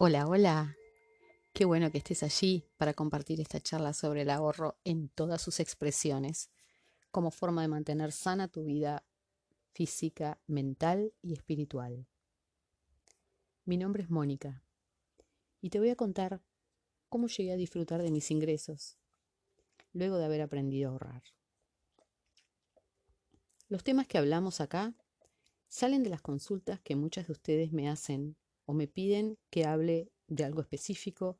Hola, hola. Qué bueno que estés allí para compartir esta charla sobre el ahorro en todas sus expresiones, como forma de mantener sana tu vida física, mental y espiritual. Mi nombre es Mónica y te voy a contar cómo llegué a disfrutar de mis ingresos luego de haber aprendido a ahorrar. Los temas que hablamos acá salen de las consultas que muchas de ustedes me hacen o me piden que hable de algo específico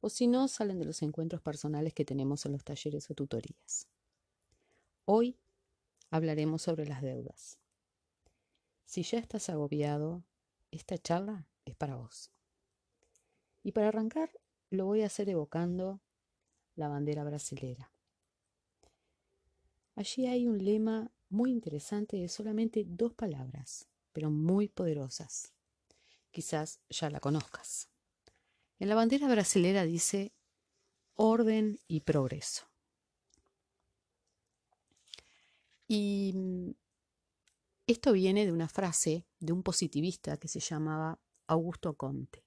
o si no, salen de los encuentros personales que tenemos en los talleres o tutorías. Hoy hablaremos sobre las deudas. Si ya estás agobiado, esta charla es para vos. Y para arrancar, lo voy a hacer evocando la bandera brasilera. Allí hay un lema muy interesante de solamente dos palabras, pero muy poderosas quizás ya la conozcas. En la bandera brasilera dice orden y progreso. Y mm, esto viene de una frase de un positivista que se llamaba Augusto Conte.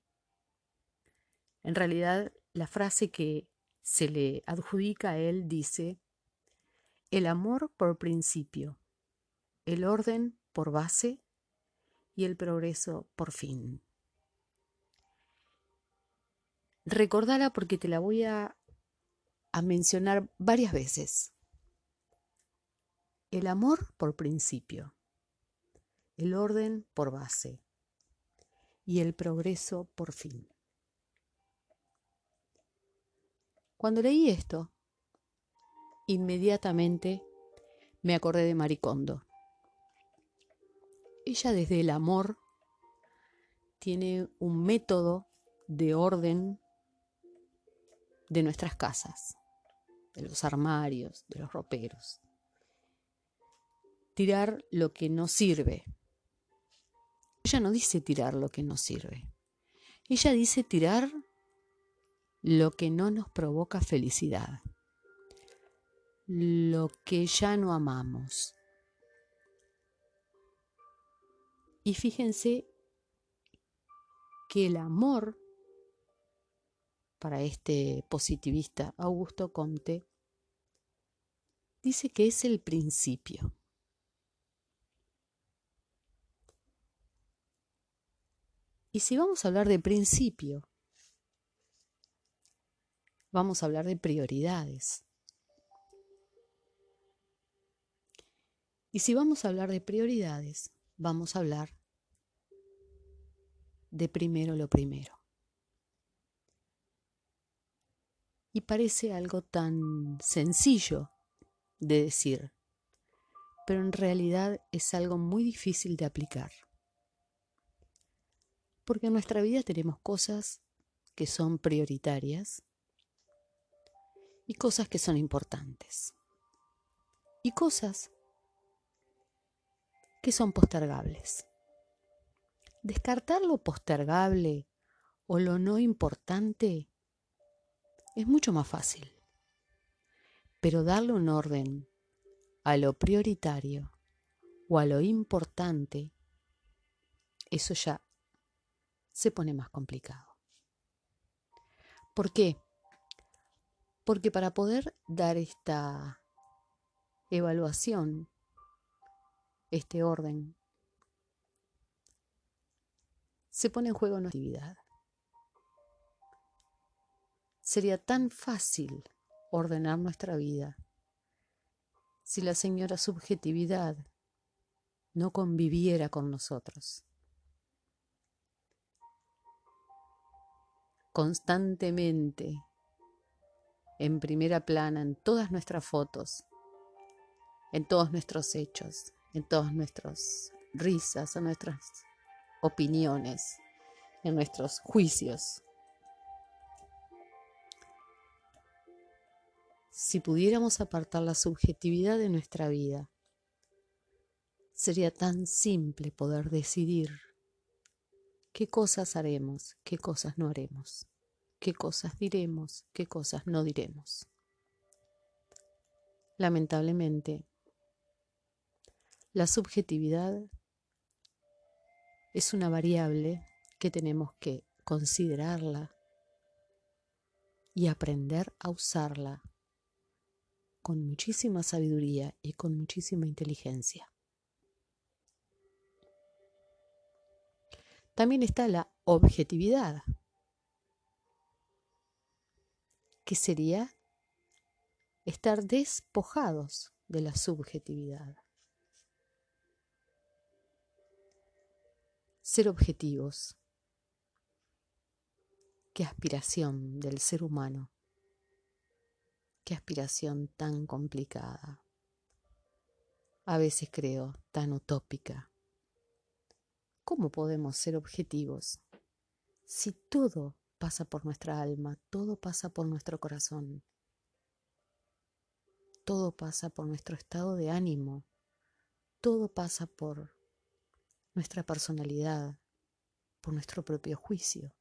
En realidad, la frase que se le adjudica a él dice, el amor por principio, el orden por base y el progreso por fin. Recordala porque te la voy a, a mencionar varias veces. El amor por principio, el orden por base y el progreso por fin. Cuando leí esto, inmediatamente me acordé de Maricondo ella desde el amor tiene un método de orden de nuestras casas, de los armarios, de los roperos. Tirar lo que no sirve. Ella no dice tirar lo que no sirve. Ella dice tirar lo que no nos provoca felicidad, lo que ya no amamos, Y fíjense que el amor para este positivista Augusto Comte dice que es el principio. Y si vamos a hablar de principio, vamos a hablar de prioridades. Y si vamos a hablar de prioridades, vamos a hablar de primero lo primero. Y parece algo tan sencillo de decir, pero en realidad es algo muy difícil de aplicar. Porque en nuestra vida tenemos cosas que son prioritarias y cosas que son importantes. Y cosas que son postergables. Descartar lo postergable o lo no importante es mucho más fácil. Pero darle un orden a lo prioritario o a lo importante, eso ya se pone más complicado. ¿Por qué? Porque para poder dar esta evaluación, este orden, se pone en juego nuestra actividad. Sería tan fácil ordenar nuestra vida si la señora subjetividad no conviviera con nosotros. Constantemente, en primera plana, en todas nuestras fotos, en todos nuestros hechos, en todas nuestras risas, en nuestras opiniones, en nuestros juicios. Si pudiéramos apartar la subjetividad de nuestra vida, sería tan simple poder decidir qué cosas haremos, qué cosas no haremos, qué cosas diremos, qué cosas no diremos. Lamentablemente, La subjetividad es una variable que tenemos que considerarla y aprender a usarla con muchísima sabiduría y con muchísima inteligencia. También está la objetividad, que sería estar despojados de la subjetividad. Ser objetivos. Qué aspiración del ser humano. Qué aspiración tan complicada. A veces creo tan utópica. ¿Cómo podemos ser objetivos si todo pasa por nuestra alma, todo pasa por nuestro corazón, todo pasa por nuestro estado de ánimo, todo pasa por nuestra personalidad, por nuestro propio juicio,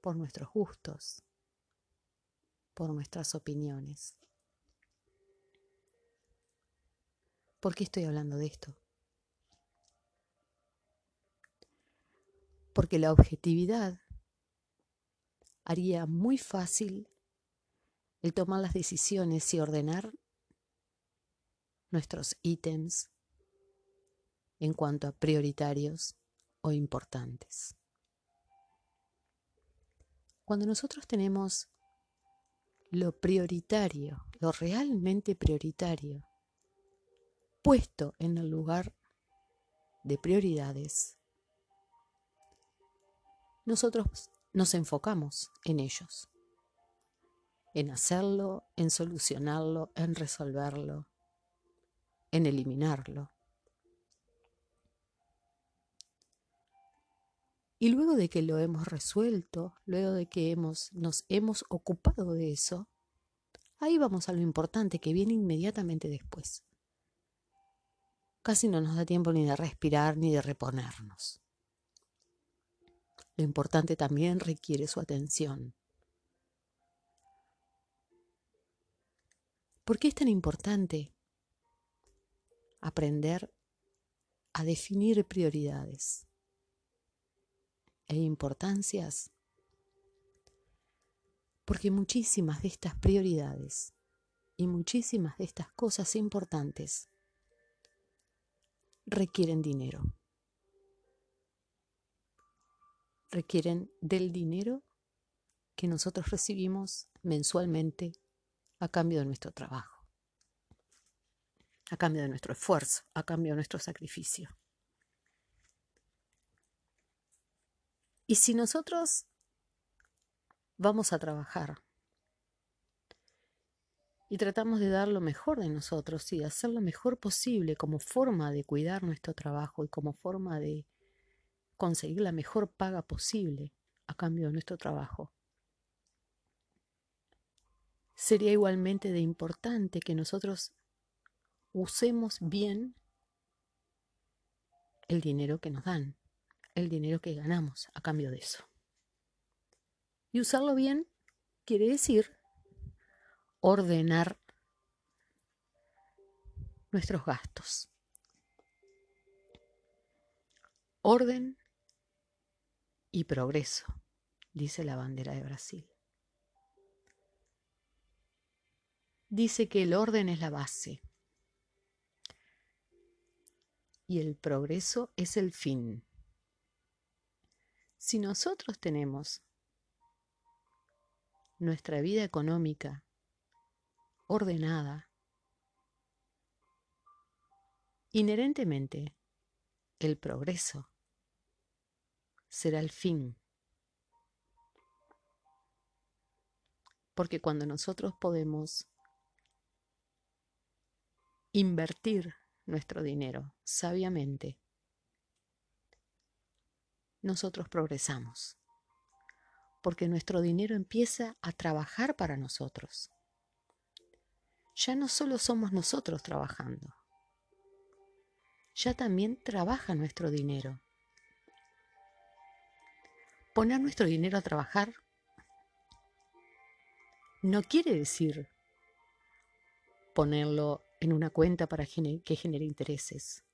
por nuestros gustos, por nuestras opiniones? ¿Por qué estoy hablando de esto? Porque la objetividad haría muy fácil el tomar las decisiones y ordenar nuestros ítems en cuanto a prioritarios o importantes. Cuando nosotros tenemos lo prioritario, lo realmente prioritario, puesto en el lugar de prioridades, nosotros nos enfocamos en ellos, en hacerlo, en solucionarlo, en resolverlo, en eliminarlo. Y luego de que lo hemos resuelto, luego de que hemos, nos hemos ocupado de eso, ahí vamos a lo importante que viene inmediatamente después casi no nos da tiempo ni de respirar ni de reponernos. Lo importante también requiere su atención. ¿Por qué es tan importante aprender a definir prioridades e importancias? Porque muchísimas de estas prioridades y muchísimas de estas cosas importantes requieren dinero. Requieren del dinero que nosotros recibimos mensualmente a cambio de nuestro trabajo, a cambio de nuestro esfuerzo, a cambio de nuestro sacrificio. Y si nosotros vamos a trabajar y tratamos de dar lo mejor de nosotros y hacer lo mejor posible como forma de cuidar nuestro trabajo y como forma de conseguir la mejor paga posible a cambio de nuestro trabajo. Sería igualmente de importante que nosotros usemos bien el dinero que nos dan, el dinero que ganamos a cambio de eso. Y usarlo bien quiere decir ordenar nuestros gastos. Orden y progreso, dice la bandera de Brasil. Dice que el orden es la base y el progreso es el fin. Si nosotros tenemos nuestra vida económica ordenada. Inherentemente, el progreso será el fin. Porque cuando nosotros podemos invertir nuestro dinero sabiamente, nosotros progresamos. Porque nuestro dinero empieza a trabajar para nosotros ya no solo somos nosotros trabajando, ya también trabaja nuestro dinero. Poner nuestro dinero a trabajar no quiere decir ponerlo en una cuenta para que genere intereses,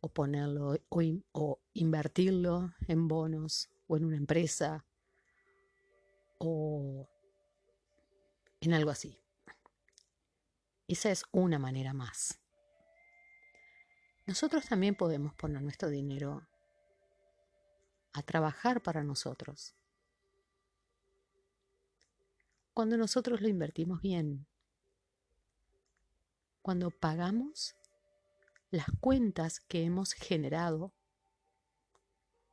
o ponerlo o, invertirlo en bonos o en una empresa o en algo así. Esa es una manera más. Nosotros también podemos poner nuestro dinero a trabajar para nosotros. Cuando nosotros lo invertimos bien, cuando pagamos las cuentas que hemos generado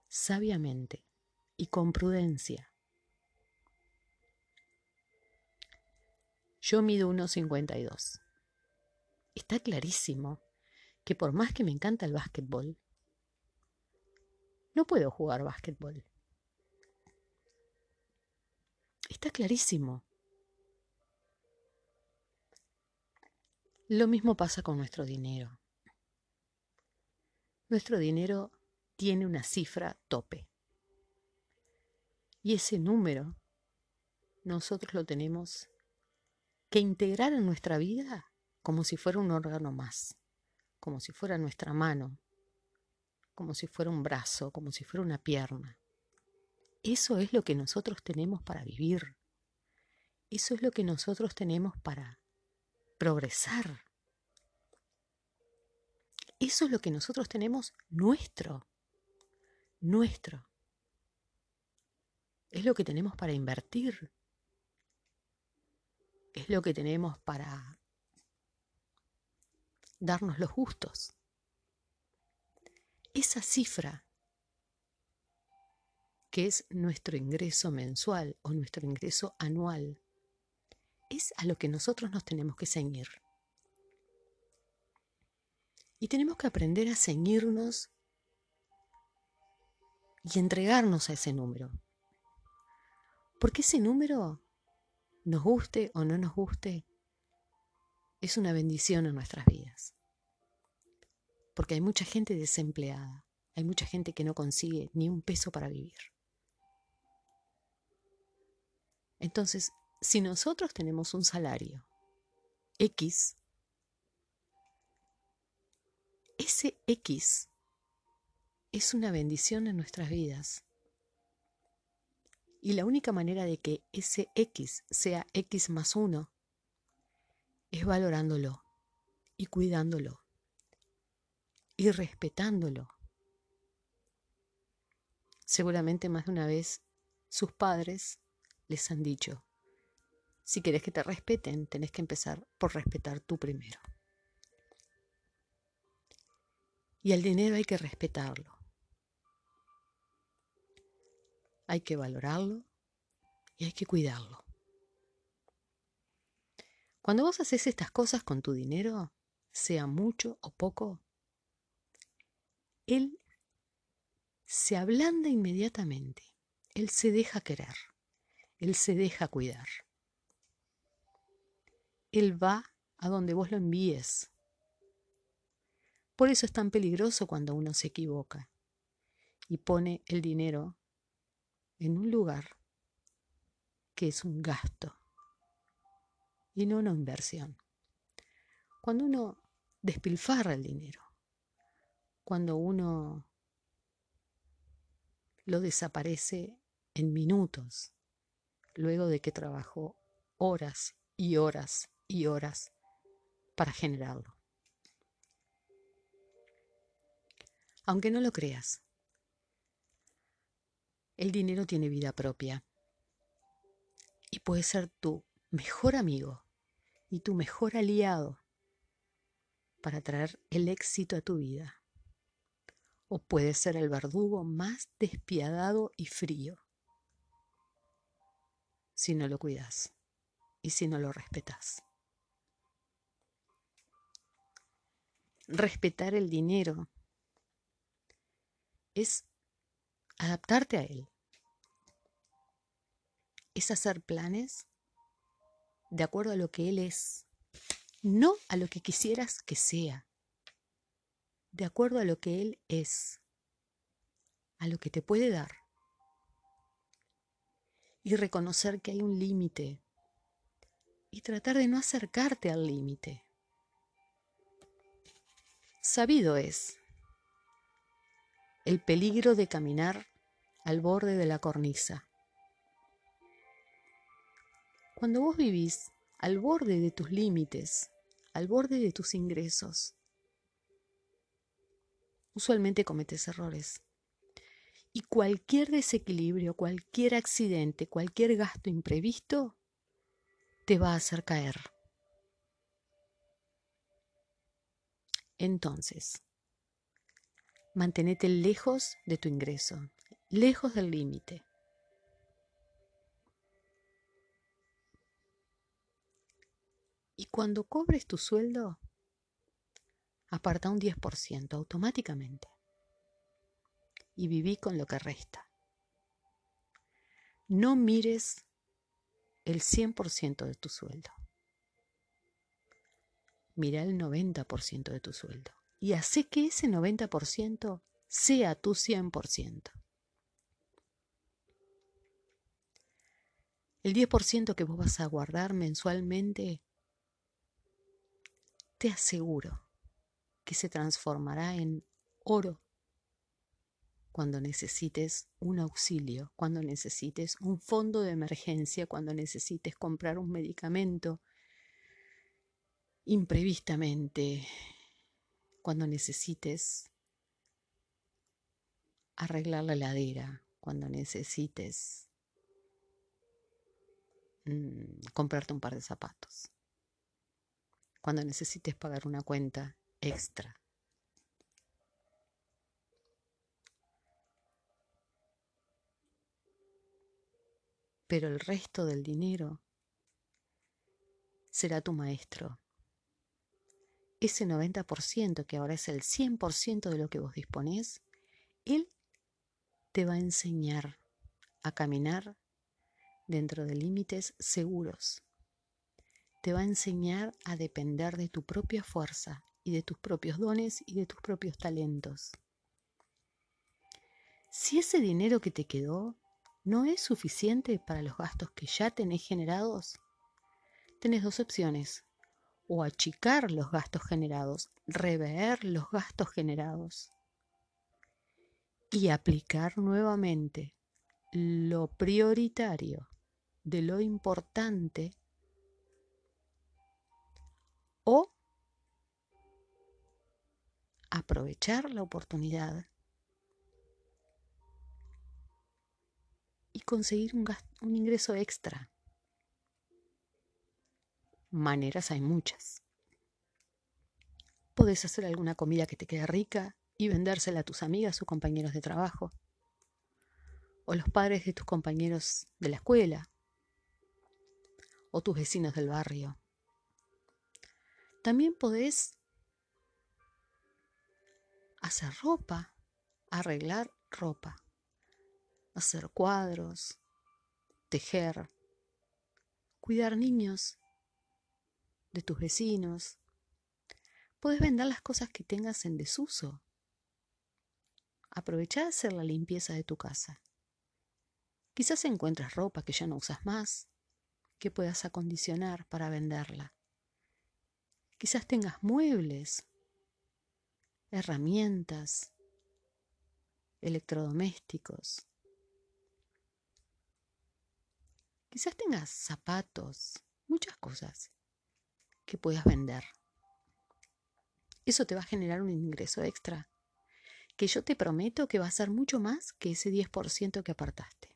sabiamente y con prudencia. Yo mido 1,52. Está clarísimo que por más que me encanta el básquetbol, no puedo jugar básquetbol. Está clarísimo. Lo mismo pasa con nuestro dinero. Nuestro dinero tiene una cifra tope. Y ese número nosotros lo tenemos que integrar en nuestra vida como si fuera un órgano más, como si fuera nuestra mano, como si fuera un brazo, como si fuera una pierna. Eso es lo que nosotros tenemos para vivir. Eso es lo que nosotros tenemos para progresar. Eso es lo que nosotros tenemos nuestro, nuestro. Es lo que tenemos para invertir. Es lo que tenemos para darnos los gustos. Esa cifra que es nuestro ingreso mensual o nuestro ingreso anual, es a lo que nosotros nos tenemos que ceñir. Y tenemos que aprender a ceñirnos y entregarnos a ese número. Porque ese número, nos guste o no nos guste, es una bendición en nuestras vidas. Porque hay mucha gente desempleada, hay mucha gente que no consigue ni un peso para vivir. Entonces, si nosotros tenemos un salario X, ese X es una bendición en nuestras vidas. Y la única manera de que ese X sea X más uno es valorándolo y cuidándolo y respetándolo. Seguramente más de una vez sus padres les han dicho, si querés que te respeten, tenés que empezar por respetar tú primero. Y al dinero hay que respetarlo. Hay que valorarlo y hay que cuidarlo. Cuando vos haces estas cosas con tu dinero, sea mucho o poco, él se ablanda inmediatamente, él se deja querer, él se deja cuidar. Él va a donde vos lo envíes. Por eso es tan peligroso cuando uno se equivoca y pone el dinero en un lugar que es un gasto y no una inversión. Cuando uno despilfarra el dinero, cuando uno lo desaparece en minutos, luego de que trabajó horas y horas y horas para generarlo. Aunque no lo creas, el dinero tiene vida propia y puede ser tu mejor amigo y tu mejor aliado para traer el éxito a tu vida. O puede ser el verdugo más despiadado y frío si no lo cuidas y si no lo respetas. Respetar el dinero es adaptarte a él. Es hacer planes de acuerdo a lo que Él es, no a lo que quisieras que sea, de acuerdo a lo que Él es, a lo que te puede dar. Y reconocer que hay un límite y tratar de no acercarte al límite, Sabido es el peligro de caminar al borde de la cornisa. Cuando vos vivís al borde de tus límites, al borde de tus ingresos, usualmente cometes errores. Y cualquier desequilibrio, cualquier accidente, cualquier gasto imprevisto te va a hacer caer. Entonces, mantenete lejos de tu ingreso, lejos del límite. Y cuando cobres tu sueldo, aparta un 10% automáticamente y viví con lo que resta. No mires el 100% de tu sueldo. Mira el 90% de tu sueldo y hace que ese 90% sea tu 100%. El 10% que vos vas a guardar mensualmente, te aseguro que se transformará en oro cuando necesites un auxilio, cuando necesites un fondo de emergencia, cuando necesites comprar un medicamento imprevistamente, cuando necesites arreglar la heladera, cuando necesites mm, comprarte un par de zapatos, cuando necesites pagar una cuenta extra. Pero el resto del dinero será tu maestro ese 90% que ahora es el 100% de lo que vos disponés, Él te va a enseñar a caminar dentro de límites seguros. Te va a enseñar a depender de tu propia fuerza y de tus propios dones y de tus propios talentos. Si ese dinero que te quedó no es suficiente para los gastos que ya tenés generados, tenés dos opciones o achicar los gastos generados, rever los gastos generados. Y aplicar nuevamente lo prioritario de lo importante o aprovechar la oportunidad y conseguir un, un ingreso extra Maneras hay muchas. Podés hacer alguna comida que te quede rica y vendérsela a tus amigas o compañeros de trabajo, o los padres de tus compañeros de la escuela, o tus vecinos del barrio. También podés hacer ropa, arreglar ropa, hacer cuadros, tejer, cuidar niños de tus vecinos. Puedes vender las cosas que tengas en desuso. Aprovecha hacer la limpieza de tu casa. Quizás encuentres ropa que ya no usas más, que puedas acondicionar para venderla. Quizás tengas muebles, herramientas, electrodomésticos. Quizás tengas zapatos, muchas cosas que puedas vender. Eso te va a generar un ingreso extra, que yo te prometo que va a ser mucho más que ese 10% que apartaste,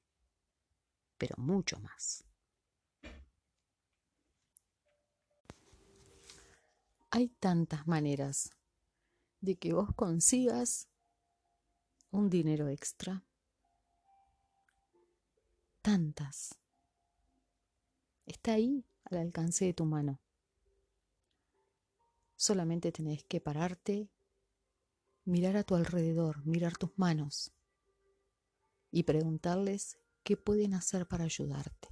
pero mucho más. Hay tantas maneras de que vos consigas un dinero extra. Tantas. Está ahí al alcance de tu mano. Solamente tenés que pararte, mirar a tu alrededor, mirar tus manos y preguntarles qué pueden hacer para ayudarte.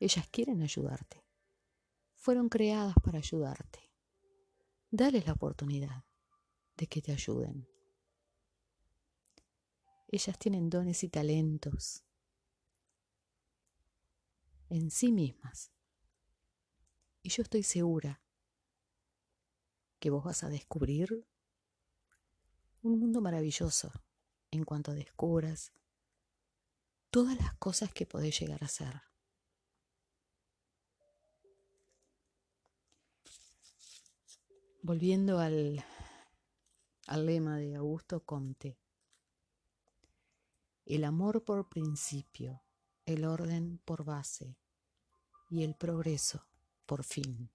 Ellas quieren ayudarte. Fueron creadas para ayudarte. Dales la oportunidad de que te ayuden. Ellas tienen dones y talentos en sí mismas. Y yo estoy segura que vos vas a descubrir un mundo maravilloso en cuanto descubras todas las cosas que podés llegar a ser. Volviendo al, lema de Augusto Comte, el amor por principio, el orden por base y el progreso por fin.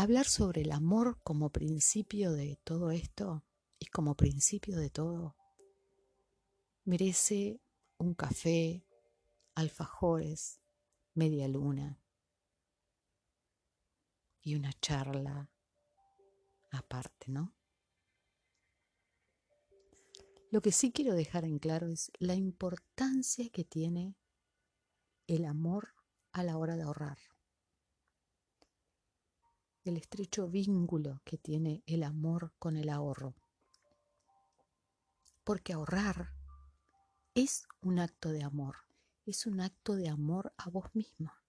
Hablar sobre el amor como principio de todo esto y como principio de todo merece un café, alfajores, media luna y una charla aparte, ¿no? Lo que sí quiero dejar en claro es la importancia que tiene el amor a la hora de ahorrar. El estrecho vínculo que tiene el amor con el ahorro. Porque ahorrar es un acto de amor, es un acto de amor a vos misma.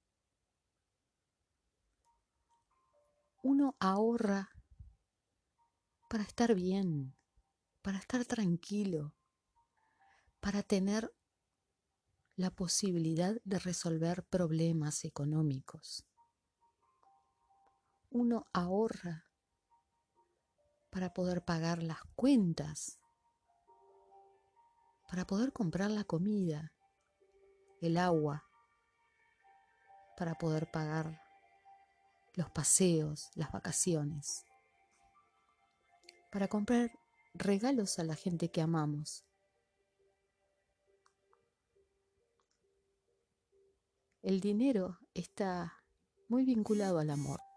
Uno ahorra para estar bien, para estar tranquilo, para tener la posibilidad de resolver problemas económicos. Uno ahorra para poder pagar las cuentas, para poder comprar la comida, el agua, para poder pagar los paseos, las vacaciones, para comprar regalos a la gente que amamos. El dinero está muy vinculado al amor.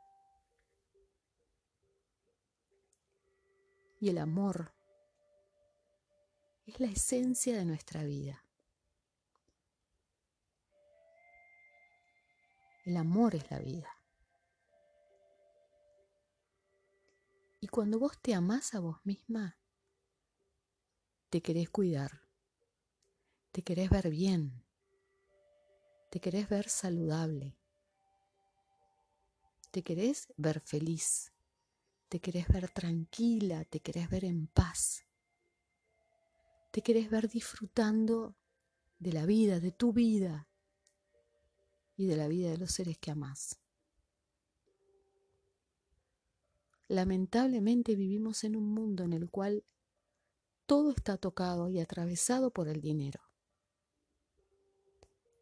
Y el amor es la esencia de nuestra vida. El amor es la vida. Y cuando vos te amás a vos misma, te querés cuidar, te querés ver bien, te querés ver saludable, te querés ver feliz, te querés ver tranquila, te querés ver en paz, te querés ver disfrutando de la vida, de tu vida y de la vida de los seres que amás. Lamentablemente vivimos en un mundo en el cual todo está tocado y atravesado por el dinero.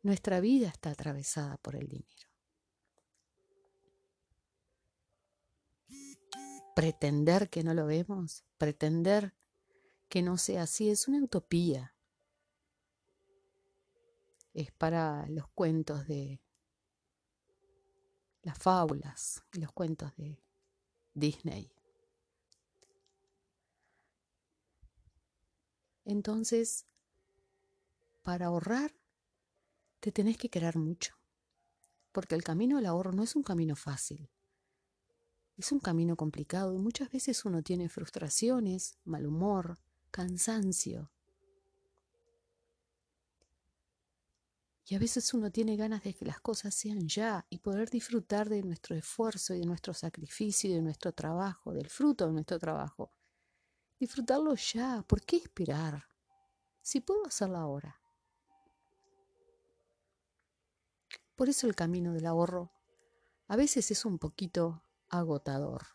Nuestra vida está atravesada por el dinero. Pretender que no lo vemos, pretender que no sea así, es una utopía. Es para los cuentos de las fábulas y los cuentos de Disney. Entonces, para ahorrar, te tenés que querer mucho, porque el camino al ahorro no es un camino fácil. Es un camino complicado y muchas veces uno tiene frustraciones, mal humor, cansancio. Y a veces uno tiene ganas de que las cosas sean ya y poder disfrutar de nuestro esfuerzo y de nuestro sacrificio y de nuestro trabajo, del fruto de nuestro trabajo disfrutarlo ya. ¿Por qué esperar? Si puedo hacerlo ahora. Por eso el camino del ahorro a veces es un poquito agotador.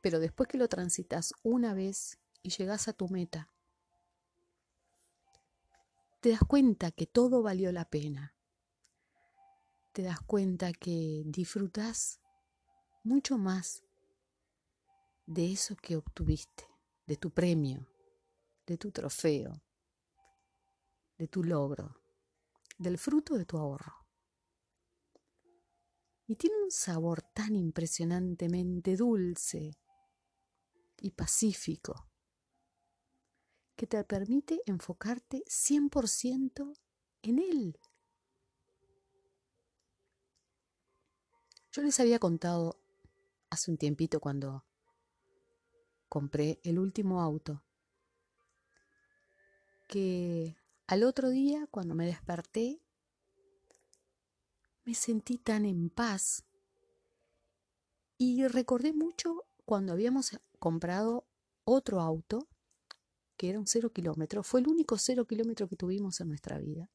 Pero después que lo transitas una vez y llegas a tu meta, te das cuenta que todo valió la pena. Te das cuenta que disfrutas mucho más de eso que obtuviste, de tu premio, de tu trofeo, de tu logro, del fruto de tu ahorro. Y tiene un sabor tan impresionantemente dulce y pacífico que te permite enfocarte 100% en él. Yo les había contado hace un tiempito cuando compré el último auto, que Al otro día, cuando me desperté, me sentí tan en paz y recordé mucho cuando habíamos comprado otro auto, que era un cero kilómetro. Fue el único cero kilómetro que tuvimos en nuestra vida.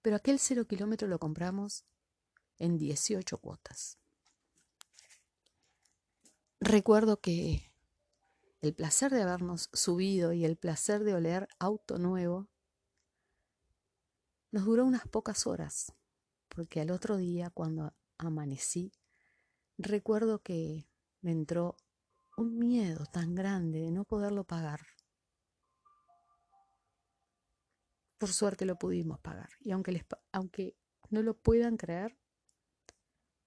Pero aquel cero kilómetro lo compramos en 18 cuotas. Recuerdo que el placer de habernos subido y el placer de oler auto nuevo nos duró unas pocas horas, porque al otro día, cuando amanecí, recuerdo que me entró un miedo tan grande de no poderlo pagar. Por suerte lo pudimos pagar. Y aunque, les, aunque no lo puedan creer,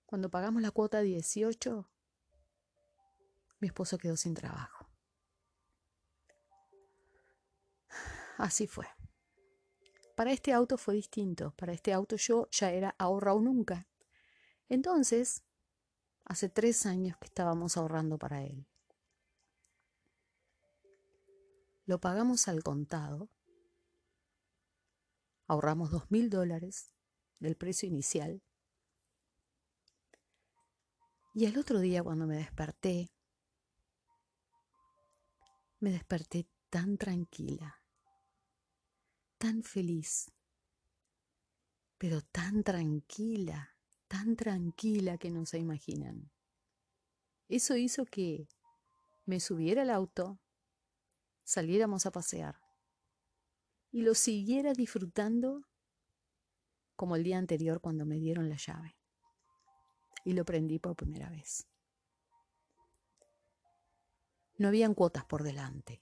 cuando pagamos la cuota 18, mi esposo quedó sin trabajo. Así fue. Para este auto fue distinto. Para este auto yo ya era ahorrado nunca. Entonces, hace tres años que estábamos ahorrando para él. Lo pagamos al contado. Ahorramos dos mil dólares del precio inicial. Y el otro día cuando me desperté, me desperté tan tranquila, tan feliz, pero tan tranquila, tan tranquila que no se imaginan. Eso hizo que me subiera al auto, saliéramos a pasear y lo siguiera disfrutando como el día anterior cuando me dieron la llave y lo prendí por primera vez. No habían cuotas por delante.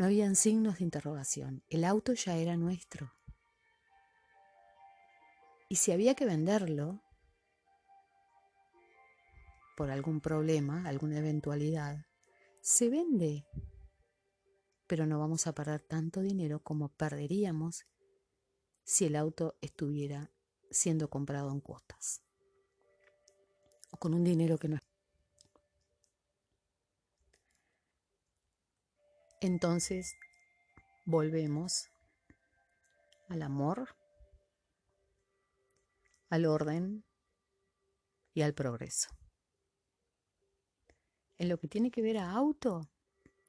No habían signos de interrogación. El auto ya era nuestro. Y si había que venderlo por algún problema, alguna eventualidad, se vende. Pero no vamos a parar tanto dinero como perderíamos si el auto estuviera siendo comprado en cuotas o con un dinero que no es. Entonces volvemos al amor, al orden y al progreso. En lo que tiene que ver a auto,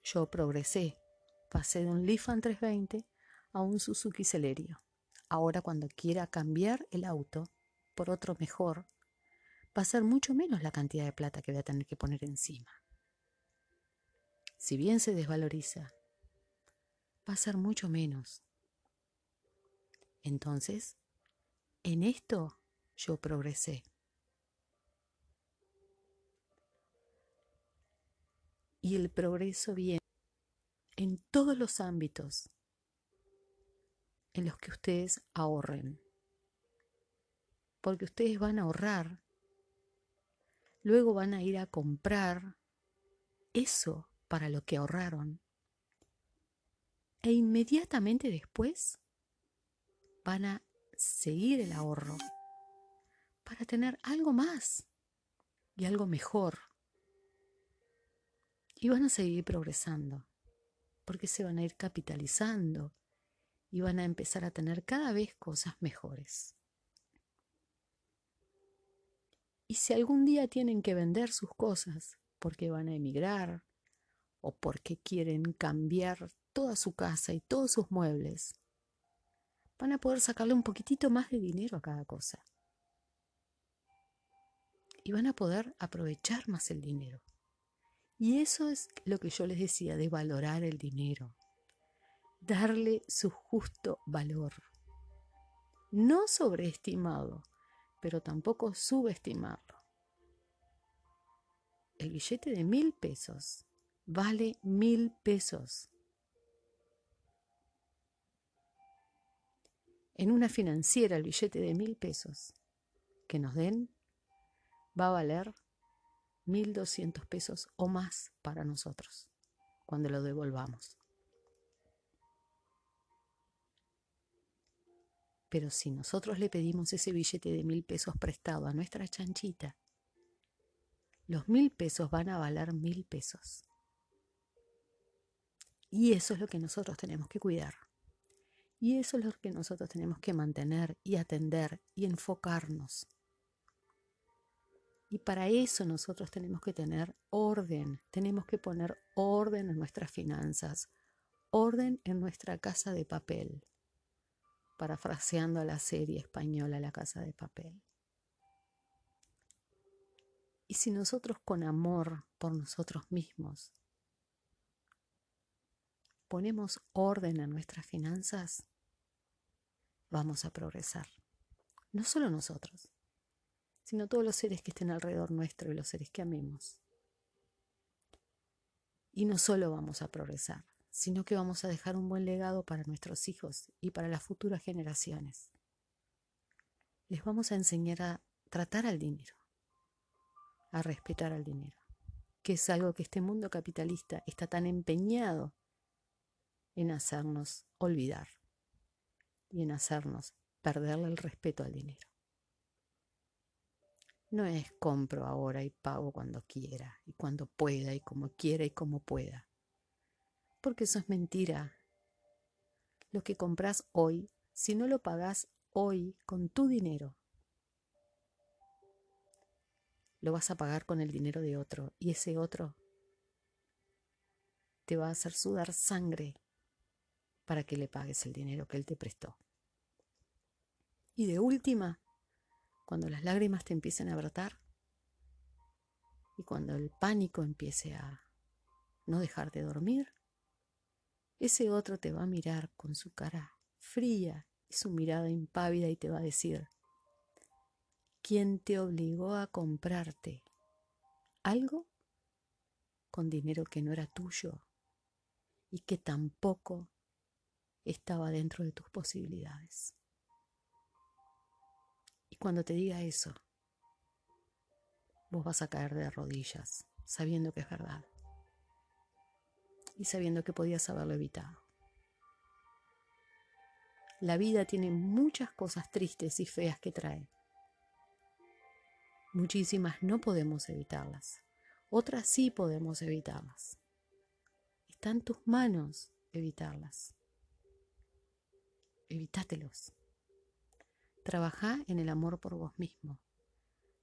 yo progresé. Pasé de un Lifan 320 a un Suzuki Celerio. Ahora cuando quiera cambiar el auto por otro mejor, va a ser mucho menos la cantidad de plata que voy a tener que poner encima si bien se desvaloriza, va a ser mucho menos. Entonces, en esto yo progresé. Y el progreso viene en todos los ámbitos en los que ustedes ahorren. Porque ustedes van a ahorrar, luego van a ir a comprar eso para lo que ahorraron. E inmediatamente después van a seguir el ahorro para tener algo más y algo mejor. Y van a seguir progresando, porque se van a ir capitalizando y van a empezar a tener cada vez cosas mejores. Y si algún día tienen que vender sus cosas porque van a emigrar o porque quieren cambiar toda su casa y todos sus muebles, van a poder sacarle un poquitito más de dinero a cada cosa. Y van a poder aprovechar más el dinero. Y eso es lo que yo les decía de valorar el dinero. Darle su justo valor. No sobreestimado, pero tampoco subestimarlo. El billete de mil pesos vale mil pesos. En una financiera el billete de mil pesos que nos den va a valer mil doscientos pesos o más para nosotros cuando lo devolvamos. Pero si nosotros le pedimos ese billete de mil pesos prestado a nuestra chanchita, los mil pesos van a valer mil pesos. Y eso es lo que nosotros tenemos que cuidar. Y eso es lo que nosotros tenemos que mantener y atender y enfocarnos. Y para eso nosotros tenemos que tener orden, tenemos que poner orden en nuestras finanzas, orden en nuestra casa de papel, parafraseando a la serie española La casa de papel. Y si nosotros con amor por nosotros mismos ponemos orden en nuestras finanzas, vamos a progresar. No solo nosotros, sino todos los seres que estén alrededor nuestro y los seres que amemos. Y no solo vamos a progresar, sino que vamos a dejar un buen legado para nuestros hijos y para las futuras generaciones. Les vamos a enseñar a tratar al dinero, a respetar al dinero, que es algo que este mundo capitalista está tan empeñado en hacernos olvidar y en hacernos perderle el respeto al dinero. No es compro ahora y pago cuando quiera y cuando pueda y como quiera y como pueda. Porque eso es mentira. Lo que compras hoy, si no lo pagas hoy con tu dinero, lo vas a pagar con el dinero de otro y ese otro te va a hacer sudar sangre para que le pagues el dinero que él te prestó. Y de última, cuando las lágrimas te empiecen a brotar y cuando el pánico empiece a no dejar de dormir, ese otro te va a mirar con su cara fría y su mirada impávida y te va a decir, ¿quién te obligó a comprarte algo con dinero que no era tuyo y que tampoco estaba dentro de tus posibilidades? Cuando te diga eso, vos vas a caer de rodillas, sabiendo que es verdad. Y sabiendo que podías haberlo evitado. La vida tiene muchas cosas tristes y feas que trae. Muchísimas no podemos evitarlas. Otras sí podemos evitarlas. Está en tus manos evitarlas. Evítátelos. Trabaja en el amor por vos mismo.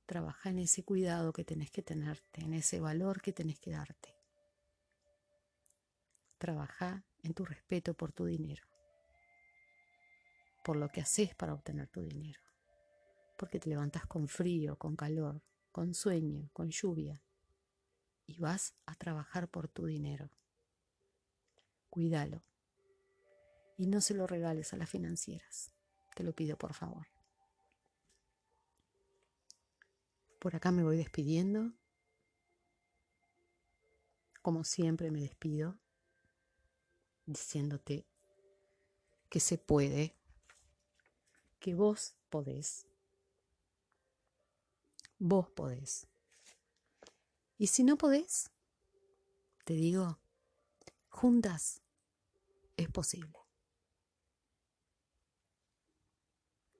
Trabaja en ese cuidado que tenés que tenerte, en ese valor que tenés que darte. Trabaja en tu respeto por tu dinero, por lo que haces para obtener tu dinero, porque te levantas con frío, con calor, con sueño, con lluvia, y vas a trabajar por tu dinero. Cuídalo y no se lo regales a las financieras. Te lo pido por favor. Por acá me voy despidiendo. Como siempre me despido diciéndote que se puede, que vos podés. Vos podés. Y si no podés, te digo, juntas es posible.